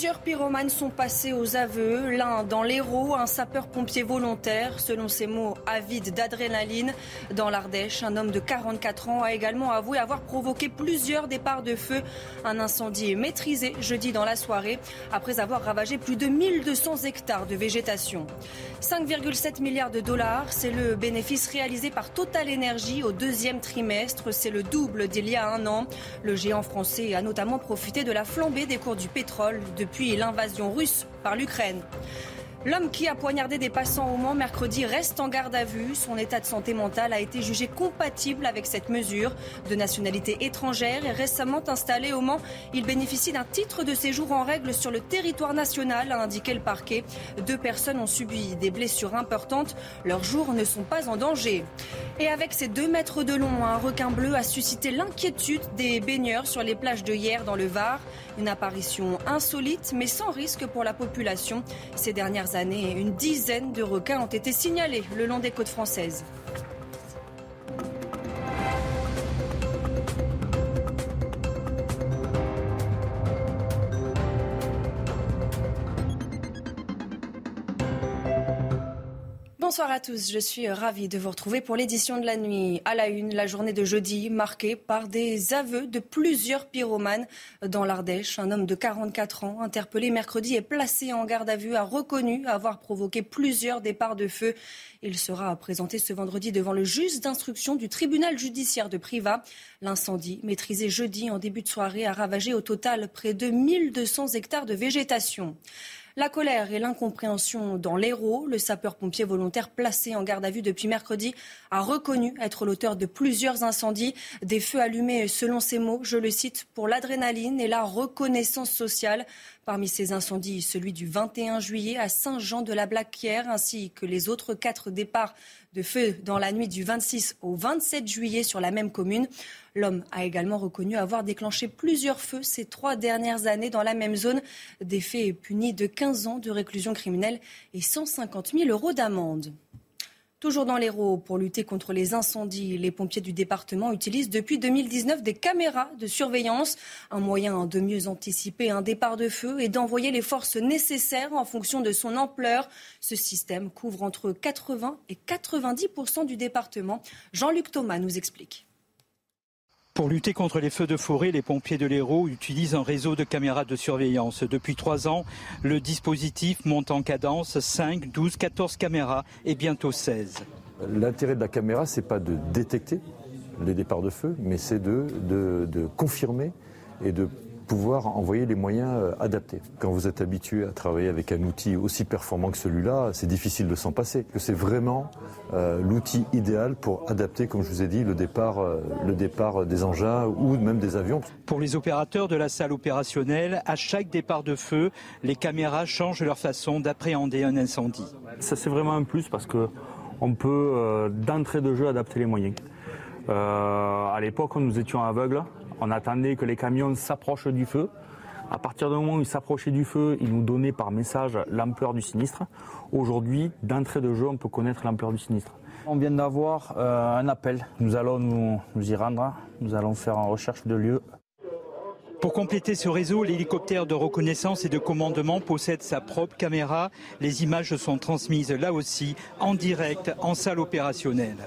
Plusieurs pyromanes sont passés aux aveux. L'un dans l'Hérault, un sapeur-pompier volontaire. Selon ses mots, avide d'adrénaline. Dans l'Ardèche, un homme de 44 ans a également avoué avoir provoqué plusieurs départs de feu. Un incendie maîtrisé jeudi dans la soirée, après avoir ravagé plus de 1200 hectares de végétation. 5,7 milliards de dollars, c'est le bénéfice réalisé par Total Energy au deuxième trimestre. C'est le double d'il y a un an. Le géant français a notamment profité de la flambée des cours du pétrole l'invasion russe par l'Ukraine. L'homme qui a poignardé des passants au Mans mercredi reste en garde à vue. Son état de santé mentale a été jugé compatible avec cette mesure. De nationalité étrangère et récemment installé au Mans, il bénéficie d'un titre de séjour en règle sur le territoire national, a indiqué le parquet. Deux personnes ont subi des blessures importantes. Leurs jours ne sont pas en danger. Et avec ses deux mètres de long, un requin bleu a suscité l'inquiétude des baigneurs sur les plages de hier dans le Var. Une apparition insolite mais sans risque pour la population. Ces dernières une dizaine de requins ont été signalés le long des côtes françaises. Bonsoir à tous, je suis ravie de vous retrouver pour l'édition de la nuit. À la une, la journée de jeudi marquée par des aveux de plusieurs pyromanes dans l'Ardèche. Un homme de 44 ans, interpellé mercredi et placé en garde à vue, a reconnu avoir provoqué plusieurs départs de feu. Il sera présenté ce vendredi devant le juge d'instruction du tribunal judiciaire de Privas. L'incendie, maîtrisé jeudi en début de soirée, a ravagé au total près de 1200 hectares de végétation. La colère et l'incompréhension dans l'Hérault. Le sapeur-pompier volontaire placé en garde à vue depuis mercredi a reconnu être l'auteur de plusieurs incendies, des feux allumés selon ses mots, je le cite, pour l'adrénaline et la reconnaissance sociale. Parmi ces incendies, celui du 21 juillet à Saint-Jean-de-la-Blaquière, ainsi que les autres quatre départs de feu dans la nuit du 26 au 27 juillet sur la même commune. L'homme a également reconnu avoir déclenché plusieurs feux ces trois dernières années dans la même zone. Des faits punis de 15 ans de réclusion criminelle et 150 000 euros d'amende. Toujours dans l'Hérault, pour lutter contre les incendies, les pompiers du département utilisent depuis 2019 des caméras de surveillance, un moyen de mieux anticiper un départ de feu et d'envoyer les forces nécessaires en fonction de son ampleur. Ce système couvre entre 80 et 90% du département. Jean-Luc Thomas nous explique. Pour lutter contre les feux de forêt, les pompiers de l'Hérault utilisent un réseau de caméras de surveillance. Depuis trois ans, le dispositif monte en cadence 5, 12, 14 caméras et bientôt 16. L'intérêt de la caméra, c'est pas de détecter les départs de feu, mais c'est de, de, de confirmer et de pouvoir envoyer les moyens euh, adaptés. Quand vous êtes habitué à travailler avec un outil aussi performant que celui-là, c'est difficile de s'en passer. C'est vraiment euh, l'outil idéal pour adapter, comme je vous ai dit, le départ, euh, le départ des engins ou même des avions. Pour les opérateurs de la salle opérationnelle, à chaque départ de feu, les caméras changent leur façon d'appréhender un incendie. Ça c'est vraiment un plus parce que on peut d'entrée de jeu adapter les moyens. à l'époque, nous étions aveugles on attendait que les camions s'approchent du feu. À partir du moment où ils s'approchaient du feu, ils nous donnaient par message l'ampleur du sinistre. Aujourd'hui, d'entrée de jeu, on peut connaître l'ampleur du sinistre. On vient d'avoir euh, un appel. Nous allons nous, y rendre. Nous allons faire une recherche de lieu. Pour compléter ce réseau, l'hélicoptère de reconnaissance et de commandement possède sa propre caméra. Les images sont transmises là aussi en direct en salle opérationnelle.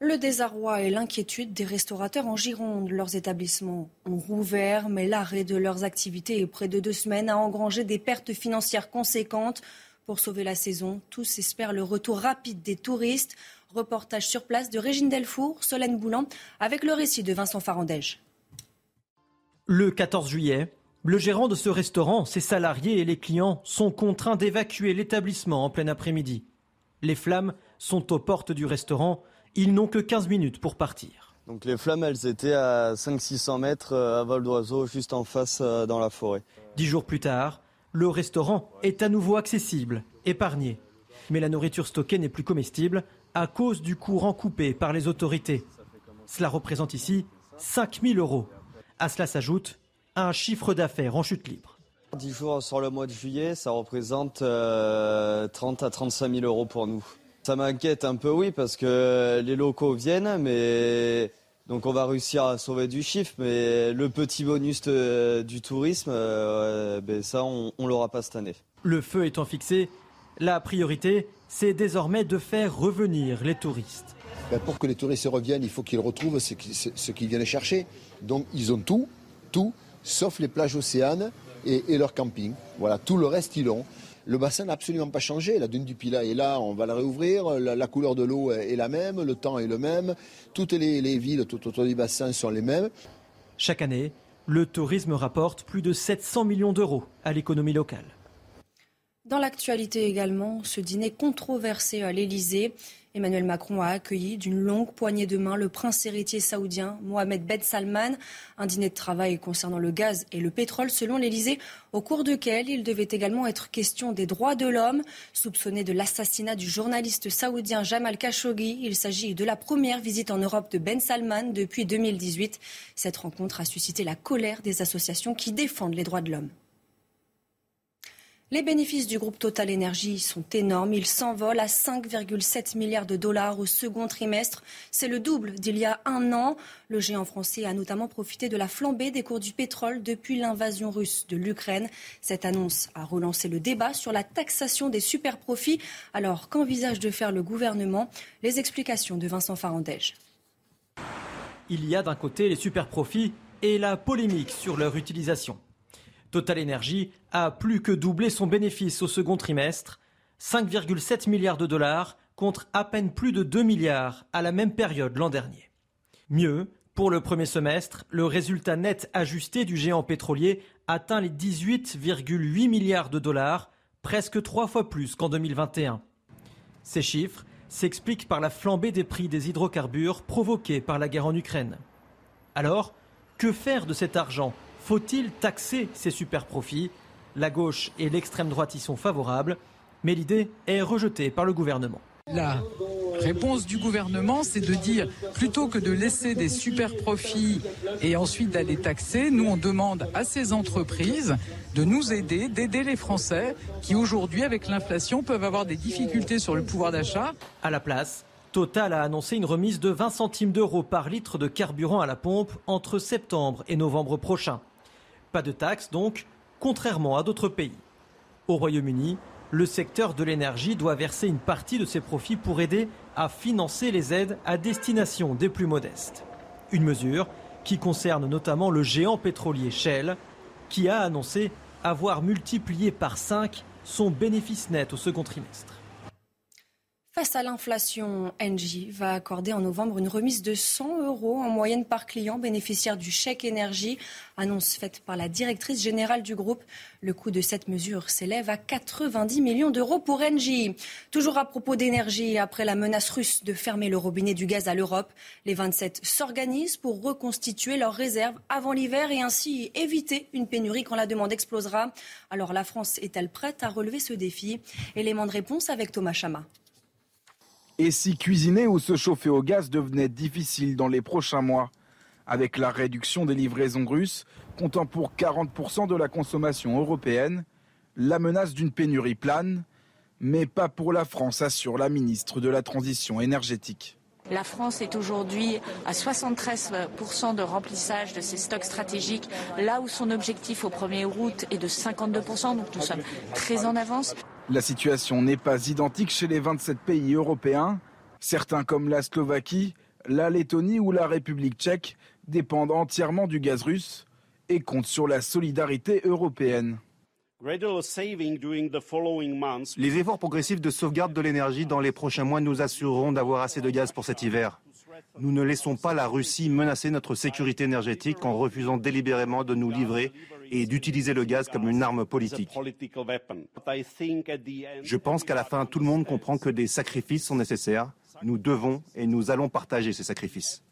Le désarroi et l'inquiétude des restaurateurs en Gironde. Leurs établissements ont rouvert, mais l'arrêt de leurs activités près de deux semaines a engrangé des pertes financières conséquentes. Pour sauver la saison, tous espèrent le retour rapide des touristes. Reportage sur place de Régine Delfour, Solène Boulan, avec le récit de Vincent Farandège. Le 14 juillet, le gérant de ce restaurant, ses salariés et les clients sont contraints d'évacuer l'établissement en plein après-midi. Les flammes sont aux portes du restaurant ils n'ont que 15 minutes pour partir. Donc les flammes, elles étaient à 500-600 mètres à vol d'oiseau, juste en face dans la forêt. Dix jours plus tard, le restaurant est à nouveau accessible, épargné. Mais la nourriture stockée n'est plus comestible à cause du courant coupé par les autorités. Cela représente ici 5 000 euros. À cela s'ajoute un chiffre d'affaires en chute libre. 10 jours sur le mois de juillet, ça représente 30 euh, à 35 000 euros pour nous. Ça m'inquiète un peu, oui, parce que les locaux viennent, mais donc on va réussir à sauver du chiffre, mais le petit bonus du tourisme, euh, ben ça, on ne l'aura pas cette année. Le feu étant fixé, la priorité, c'est désormais de faire revenir les touristes. Ben, pour que les touristes reviennent, il faut qu'ils retrouvent ce qu'ils viennent chercher. Donc ils ont tout, tout, sauf les plages océanes et, et leur camping. Voilà, tout le reste, ils l'ont. Le bassin n'a absolument pas changé. La dune du Pilat est là, on va la réouvrir. La, couleur de l'eau est la même, le temps est le même. Toutes les, villes tout autour du bassin sont les mêmes. Chaque année, le tourisme rapporte plus de 700 millions d'euros à l'économie locale. Dans l'actualité également, ce dîner controversé à l'Elysée. Emmanuel Macron a accueilli d'une longue poignée de main le prince héritier saoudien Mohamed Ben Salman. Un dîner de travail concernant le gaz et le pétrole selon l'Elysée, au cours duquel il devait également être question des droits de l'homme. Soupçonné de l'assassinat du journaliste saoudien Jamal Khashoggi, il s'agit de la première visite en Europe de Ben Salman depuis 2018. Cette rencontre a suscité la colère des associations qui défendent les droits de l'homme. Les bénéfices du groupe Total Energy sont énormes. Ils s'envolent à 5,7 milliards de dollars au second trimestre. C'est le double d'il y a un an. Le géant français a notamment profité de la flambée des cours du pétrole depuis l'invasion russe de l'Ukraine. Cette annonce a relancé le débat sur la taxation des superprofits. Alors qu'envisage de faire le gouvernement? Les explications de Vincent Farandège. Il y a d'un côté les superprofits et la polémique sur leur utilisation. Total Energy a plus que doublé son bénéfice au second trimestre, 5,7 milliards de dollars contre à peine plus de 2 milliards à la même période l'an dernier. Mieux, pour le premier semestre, le résultat net ajusté du géant pétrolier atteint les 18,8 milliards de dollars, presque trois fois plus qu'en 2021. Ces chiffres s'expliquent par la flambée des prix des hydrocarbures provoqués par la guerre en Ukraine. Alors, que faire de cet argent faut-il taxer ces super profits? La gauche et l'extrême droite y sont favorables, mais l'idée est rejetée par le gouvernement. La réponse du gouvernement, c'est de dire plutôt que de laisser des super profits et ensuite d'aller taxer, nous on demande à ces entreprises de nous aider, d'aider les Français qui aujourd'hui, avec l'inflation, peuvent avoir des difficultés sur le pouvoir d'achat. À la place, Total a annoncé une remise de 20 centimes d'euros par litre de carburant à la pompe entre septembre et novembre prochain. Pas de taxes donc, contrairement à d'autres pays. Au Royaume-Uni, le secteur de l'énergie doit verser une partie de ses profits pour aider à financer les aides à destination des plus modestes. Une mesure qui concerne notamment le géant pétrolier Shell, qui a annoncé avoir multiplié par 5 son bénéfice net au second trimestre. Face à l'inflation, Engie va accorder en novembre une remise de 100 euros en moyenne par client bénéficiaire du chèque énergie. Annonce faite par la directrice générale du groupe. Le coût de cette mesure s'élève à 90 millions d'euros pour Engie. Toujours à propos d'énergie, après la menace russe de fermer le robinet du gaz à l'Europe, les 27 s'organisent pour reconstituer leurs réserves avant l'hiver et ainsi éviter une pénurie quand la demande explosera. Alors la France est-elle prête à relever ce défi? Élément de réponse avec Thomas Chama. Et si cuisiner ou se chauffer au gaz devenait difficile dans les prochains mois, avec la réduction des livraisons russes, comptant pour 40% de la consommation européenne, la menace d'une pénurie plane, mais pas pour la France, assure la ministre de la Transition énergétique. La France est aujourd'hui à 73% de remplissage de ses stocks stratégiques, là où son objectif au 1er août est de 52%, donc nous sommes très en avance. La situation n'est pas identique chez les 27 pays européens. Certains comme la Slovaquie, la Lettonie ou la République tchèque dépendent entièrement du gaz russe et comptent sur la solidarité européenne. Les efforts progressifs de sauvegarde de l'énergie dans les prochains mois nous assureront d'avoir assez de gaz pour cet hiver. Nous ne laissons pas la Russie menacer notre sécurité énergétique en refusant délibérément de nous livrer et d'utiliser le gaz comme une arme politique. Je pense qu'à la fin, tout le monde comprend que des sacrifices sont nécessaires. Nous devons et nous allons partager ces sacrifices.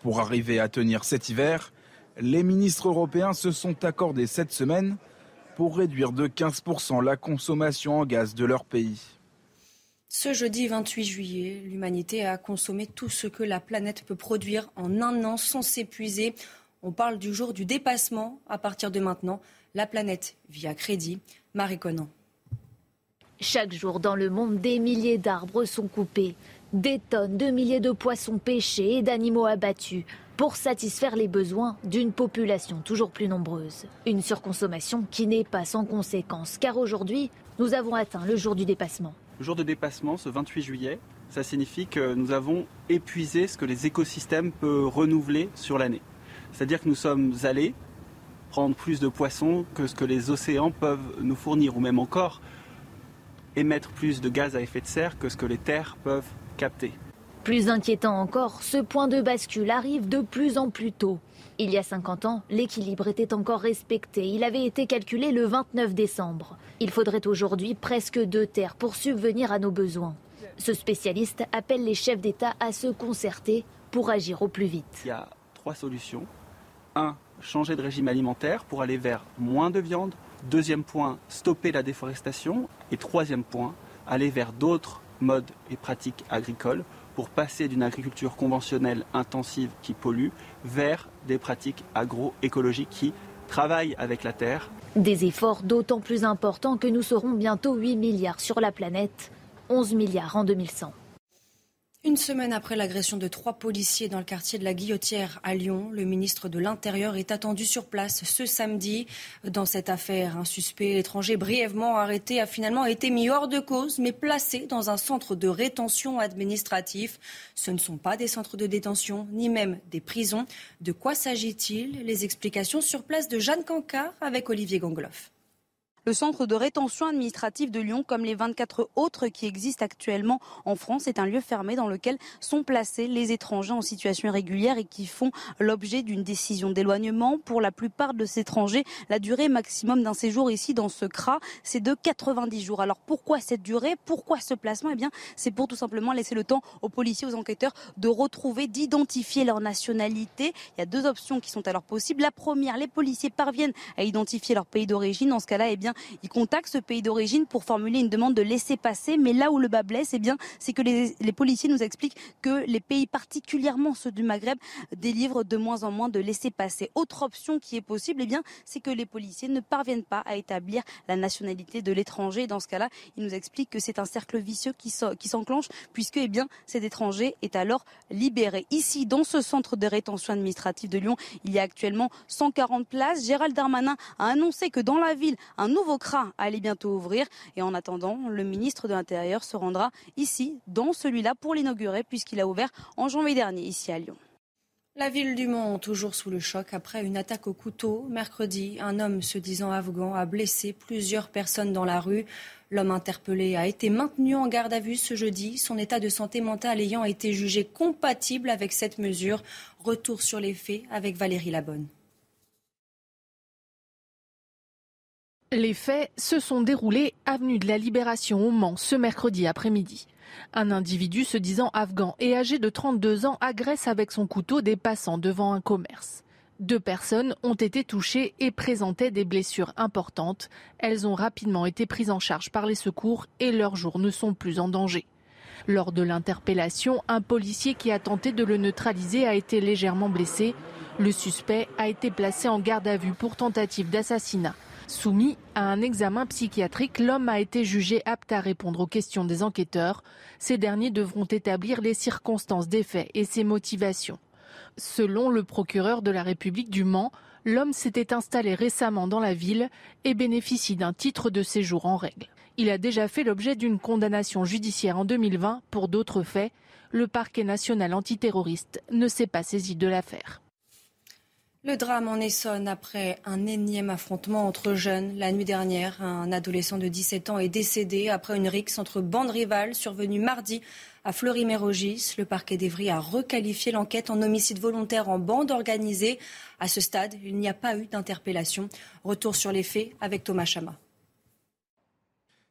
Pour arriver à tenir cet hiver, les ministres européens se sont accordés cette semaine pour réduire de 15% la consommation en gaz de leur pays. Ce jeudi 28 juillet, l'humanité a consommé tout ce que la planète peut produire en un an sans s'épuiser. On parle du jour du dépassement. À partir de maintenant, la planète vit à crédit. Marie Conan. Chaque jour dans le monde, des milliers d'arbres sont coupés, des tonnes de milliers de poissons pêchés et d'animaux abattus pour satisfaire les besoins d'une population toujours plus nombreuse. Une surconsommation qui n'est pas sans conséquences, car aujourd'hui, nous avons atteint le jour du dépassement. Le jour de dépassement, ce 28 juillet, ça signifie que nous avons épuisé ce que les écosystèmes peuvent renouveler sur l'année. C'est-à-dire que nous sommes allés prendre plus de poissons que ce que les océans peuvent nous fournir, ou même encore émettre plus de gaz à effet de serre que ce que les terres peuvent capter. Plus inquiétant encore, ce point de bascule arrive de plus en plus tôt. Il y a 50 ans, l'équilibre était encore respecté. Il avait été calculé le 29 décembre. Il faudrait aujourd'hui presque deux terres pour subvenir à nos besoins. Ce spécialiste appelle les chefs d'État à se concerter pour agir au plus vite. Il y a trois solutions. Un, changer de régime alimentaire pour aller vers moins de viande. Deuxième point, stopper la déforestation. Et troisième point, aller vers d'autres modes et pratiques agricoles pour passer d'une agriculture conventionnelle intensive qui pollue vers des pratiques agroécologiques qui travaillent avec la terre des efforts d'autant plus importants que nous serons bientôt 8 milliards sur la planète, 11 milliards en 2100. Une semaine après l'agression de trois policiers dans le quartier de la Guillotière à Lyon, le ministre de l'Intérieur est attendu sur place ce samedi. Dans cette affaire, un suspect étranger brièvement arrêté a finalement été mis hors de cause, mais placé dans un centre de rétention administratif. Ce ne sont pas des centres de détention, ni même des prisons. De quoi s'agit-il? Les explications sur place de Jeanne Cancard avec Olivier Gangloff. Le centre de rétention administrative de Lyon, comme les 24 autres qui existent actuellement en France, est un lieu fermé dans lequel sont placés les étrangers en situation irrégulière et qui font l'objet d'une décision d'éloignement. Pour la plupart de ces étrangers, la durée maximum d'un séjour ici dans ce CRA, c'est de 90 jours. Alors pourquoi cette durée? Pourquoi ce placement? Eh bien, c'est pour tout simplement laisser le temps aux policiers, aux enquêteurs de retrouver, d'identifier leur nationalité. Il y a deux options qui sont alors possibles. La première, les policiers parviennent à identifier leur pays d'origine. Dans ce cas-là, eh bien, ils contactent ce pays d'origine pour formuler une demande de laisser passer. Mais là où le bas blesse, eh bien, c'est que les, policiers nous expliquent que les pays, particulièrement ceux du Maghreb, délivrent de moins en moins de laisser passer. Autre option qui est possible, eh bien, c'est que les policiers ne parviennent pas à établir la nationalité de l'étranger. Dans ce cas-là, ils nous expliquent que c'est un cercle vicieux qui s'enclenche puisque, eh bien, cet étranger est alors libéré. Ici, dans ce centre de rétention administrative de Lyon, il y a actuellement 140 places. Gérald Darmanin a annoncé que dans la ville, un nouveau CRA allait bientôt ouvrir. Et en attendant, le ministre de l'Intérieur se rendra ici, dans celui-là, pour l'inaugurer, puisqu'il a ouvert en janvier dernier, ici à Lyon. La ville du Mont, toujours sous le choc après une attaque au couteau. Mercredi, un homme se disant afghan a blessé plusieurs personnes dans la rue. L'homme interpellé a été maintenu en garde à vue ce jeudi, son état de santé mentale ayant été jugé compatible avec cette mesure. Retour sur les faits avec Valérie Labonne. Les faits se sont déroulés avenue de la Libération au Mans ce mercredi après-midi. Un individu se disant afghan et âgé de 32 ans agresse avec son couteau des passants devant un commerce. Deux personnes ont été touchées et présentaient des blessures importantes. Elles ont rapidement été prises en charge par les secours et leurs jours ne sont plus en danger. Lors de l'interpellation, un policier qui a tenté de le neutraliser a été légèrement blessé. Le suspect a été placé en garde à vue pour tentative d'assassinat. Soumis à un examen psychiatrique, l'homme a été jugé apte à répondre aux questions des enquêteurs. Ces derniers devront établir les circonstances des faits et ses motivations. Selon le procureur de la République du Mans, l'homme s'était installé récemment dans la ville et bénéficie d'un titre de séjour en règle. Il a déjà fait l'objet d'une condamnation judiciaire en 2020 pour d'autres faits. Le parquet national antiterroriste ne s'est pas saisi de l'affaire. Le drame en Essonne après un énième affrontement entre jeunes. La nuit dernière, un adolescent de 17 ans est décédé après une rixe entre bandes rivales survenue mardi à Fleury-Mérogis. Le parquet d'Evry a requalifié l'enquête en homicide volontaire en bande organisée. À ce stade, il n'y a pas eu d'interpellation. Retour sur les faits avec Thomas Chama.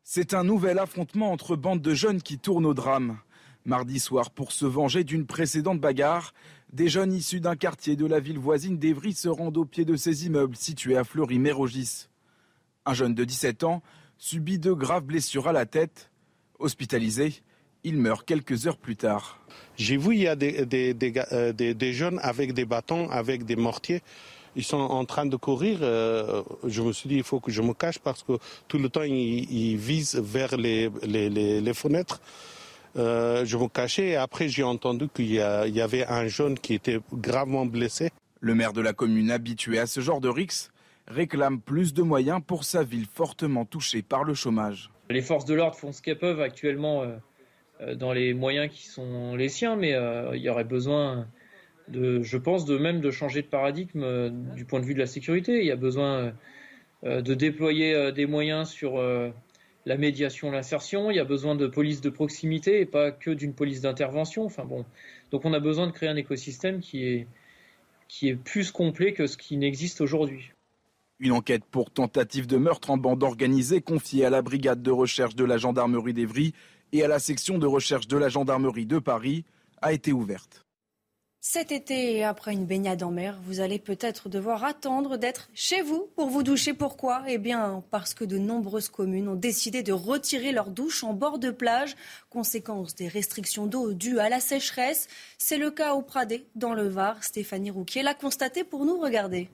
C'est un nouvel affrontement entre bandes de jeunes qui tournent au drame. Mardi soir, pour se venger d'une précédente bagarre, des jeunes issus d'un quartier de la ville voisine d'Evry se rendent au pied de ces immeubles situés à Fleury-Mérogis. Un jeune de 17 ans subit de graves blessures à la tête. Hospitalisé, il meurt quelques heures plus tard. J'ai vu, il y a des, des, jeunes avec des bâtons, avec des mortiers. Ils sont en train de courir. Euh, je me suis dit, il faut que je me cache parce que tout le temps, ils, visent vers les fenêtres. Euh, je me cachais et après j'ai entendu qu'il y, avait un jeune qui était gravement blessé. Le maire de la commune habitué à ce genre de rix réclame plus de moyens pour sa ville fortement touchée par le chômage. Les forces de l'ordre font ce qu'elles peuvent actuellement euh, euh, dans les moyens qui sont les siens, mais il y aurait besoin de, je pense, de même de changer de paradigme du point de vue de la sécurité. Il y a besoin de déployer des moyens sur la médiation, l'insertion. Il y a besoin de police de proximité et pas que d'une police d'intervention. Enfin bon, donc on a besoin de créer un écosystème qui est qui est plus complet que ce qui n'existe aujourd'hui. Une enquête pour tentative de meurtre en bande organisée confiée à la brigade de recherche de la gendarmerie d'Evry et à la section de recherche de la gendarmerie de Paris a été ouverte. Cet été, après une baignade en mer, vous allez peut-être devoir attendre d'être chez vous pour vous doucher. Pourquoi? Eh bien, parce que de nombreuses communes ont décidé de retirer leurs douches en bord de plage, conséquence des restrictions d'eau dues à la sécheresse. C'est le cas au Pradé, dans le Var. Stéphanie Rouquier l'a constaté pour nous regarder.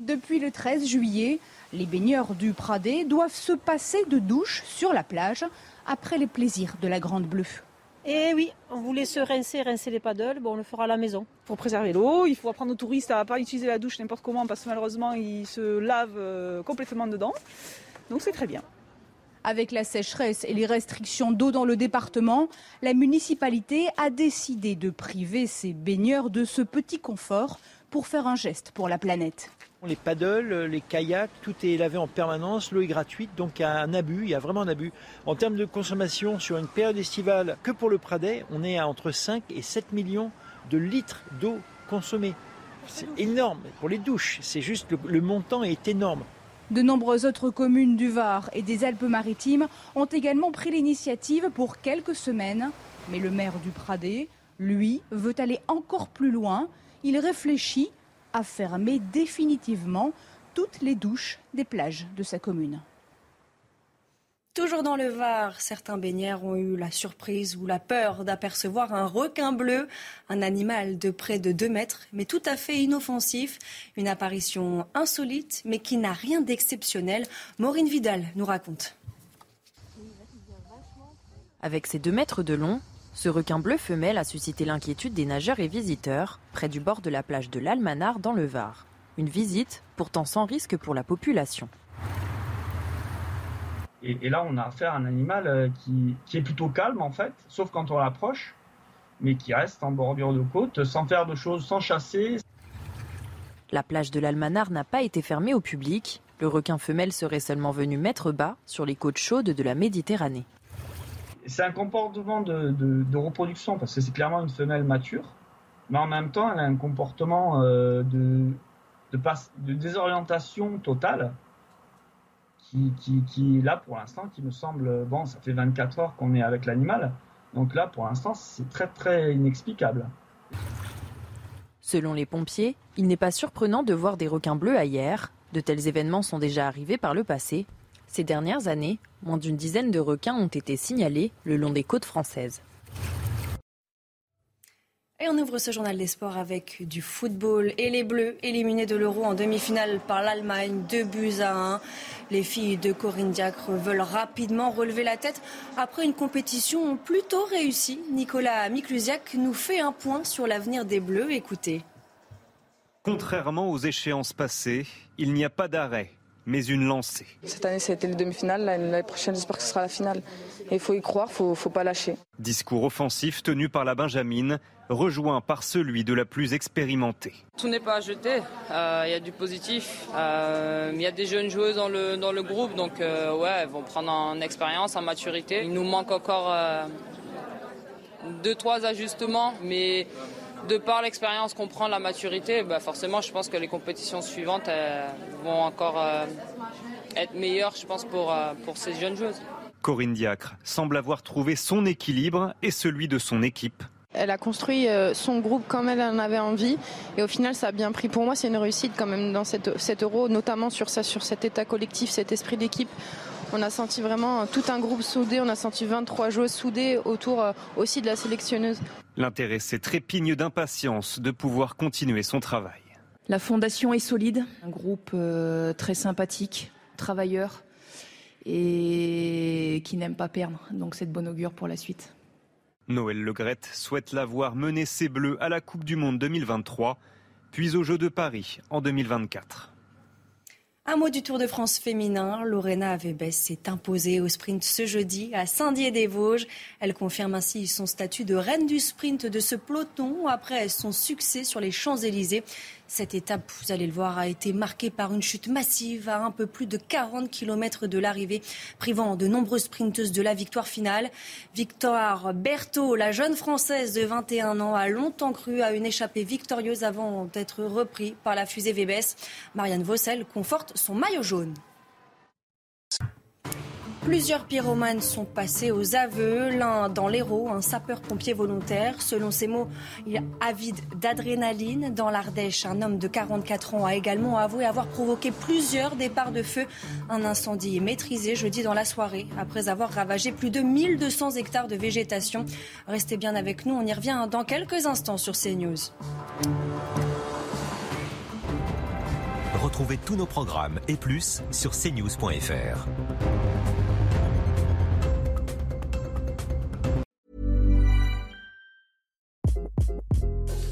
Depuis le 13 juillet, les baigneurs du Pradé doivent se passer de douche sur la plage après les plaisirs de la Grande Bleue. Et eh oui, on voulait se rincer, rincer les paddles, bon, on le fera à la maison. Pour préserver l'eau, il faut apprendre aux touristes à ne pas utiliser la douche n'importe comment parce que malheureusement ils se lavent euh, complètement dedans. Donc c'est très bien. Avec la sécheresse et les restrictions d'eau dans le département, la municipalité a décidé de priver ses baigneurs de ce petit confort pour faire un geste pour la planète. Les paddles, les kayaks, tout est lavé en permanence, l'eau est gratuite, donc il y a un abus, il y a vraiment un abus. En termes de consommation sur une période estivale, que pour le Pradet, on est à entre 5 et 7 millions de litres d'eau consommée. C'est énorme pour les douches, c'est juste le, le montant est énorme. De nombreuses autres communes du Var et des Alpes-Maritimes ont également pris l'initiative pour quelques semaines. Mais le maire du Pradet, lui, veut aller encore plus loin. Il réfléchit à fermer définitivement toutes les douches des plages de sa commune. Toujours dans le Var, certains baigneurs ont eu la surprise ou la peur d'apercevoir un requin bleu, un animal de près de 2 mètres, mais tout à fait inoffensif. Une apparition insolite, mais qui n'a rien d'exceptionnel. Maureen Vidal nous raconte. Avec ses 2 mètres de long, ce requin bleu femelle a suscité l'inquiétude des nageurs et visiteurs près du bord de la plage de l'Almanar dans le Var. Une visite pourtant sans risque pour la population. Et, là, on a affaire à un animal euh, qui, qui, est plutôt calme en fait, sauf quand on l'approche, mais qui reste en bordure de côte, sans faire de choses, sans chasser. La plage de l'Almanar n'a pas été fermée au public. Le requin femelle serait seulement venu mettre bas sur les côtes chaudes de la Méditerranée c'est un comportement de, reproduction parce que c'est clairement une femelle mature, mais en même temps, elle a un comportement euh, de, désorientation totale qui, qui, là pour l'instant, qui me semble, bon, ça fait 24 heures qu'on est avec l'animal, donc là pour l'instant, c'est très très inexplicable. Selon les pompiers, il n'est pas surprenant de voir des requins bleus ailleurs. De tels événements sont déjà arrivés par le passé, ces dernières années, moins d'une dizaine de requins ont été signalés le long des côtes françaises. Et on ouvre ce journal des sports avec du football et les Bleus éliminés de l'Euro en demi-finale par l'Allemagne, 2 buts à 1. Les filles de Corinne Diacre veulent rapidement relever la tête après une compétition plutôt réussie. Nicolas Miklusiak nous fait un point sur l'avenir des Bleus. Écoutez. Contrairement aux échéances passées, il n'y a pas d'arrêt mais une lancée. Cette année, ça a été le demi-finale. L'année prochaine, j'espère que ce sera la finale. Et il faut y croire, il ne faut pas lâcher. Discours offensif tenu par la Benjamine, rejoint par celui de la plus expérimentée. Tout n'est pas à jeter. Euh, il y a du positif. Euh, il y a des jeunes joueuses dans le, dans le groupe, donc euh, ouais, elles vont prendre en expérience, en maturité. Il nous manque encore deux, trois ajustements, mais de par l'expérience qu'on prend, la maturité, bah forcément, je pense que les compétitions suivantes vont encore euh, être meilleures, je pense, pour, euh, pour ces jeunes joueuses. Corinne Diacre semble avoir trouvé son équilibre et celui de son équipe. Elle a construit euh, son groupe comme elle en avait envie et au final ça a bien pris. Pour moi c'est une réussite quand même dans cette, cet euro, notamment sur, ça, sur cet état collectif, cet esprit d'équipe. On a senti vraiment tout un groupe soudé, on a senti 23 joueuses soudées autour euh, aussi de la sélectionneuse. L'intéressé trépigne d'impatience de pouvoir continuer son travail. La fondation est solide, un groupe euh, très sympathique, travailleur et qui n'aime pas perdre. Donc c'est de bon augure pour la suite. Noël Legrette souhaite la voir mener ses Bleus à la Coupe du Monde 2023, puis aux Jeux de Paris en 2024. Un mot du Tour de France féminin. Lorena Avebes s'est imposée au sprint ce jeudi à Saint-Dié-des-Vosges. Elle confirme ainsi son statut de reine du sprint de ce peloton après son succès sur les Champs-Élysées. Cette étape, vous allez le voir, a été marquée par une chute massive à un peu plus de 40 km de l'arrivée, privant de nombreuses sprinteuses de la victoire finale. Victoire Berthaud, la jeune Française de 21 ans, a longtemps cru à une échappée victorieuse avant d'être repris par la fusée Vébès. Marianne Vossel conforte son maillot jaune. Plusieurs pyromanes sont passés aux aveux. L'un dans l'Hérault, un sapeur-pompier volontaire. Selon ses mots, il est avide d'adrénaline. Dans l'Ardèche, un homme de 44 ans a également avoué avoir provoqué plusieurs départs de feu. Un incendie maîtrisé jeudi dans la soirée, après avoir ravagé plus de 1200 hectares de végétation. Restez bien avec nous, on y revient dans quelques instants sur CNews. Retrouvez tous nos programmes et plus sur cnews.fr.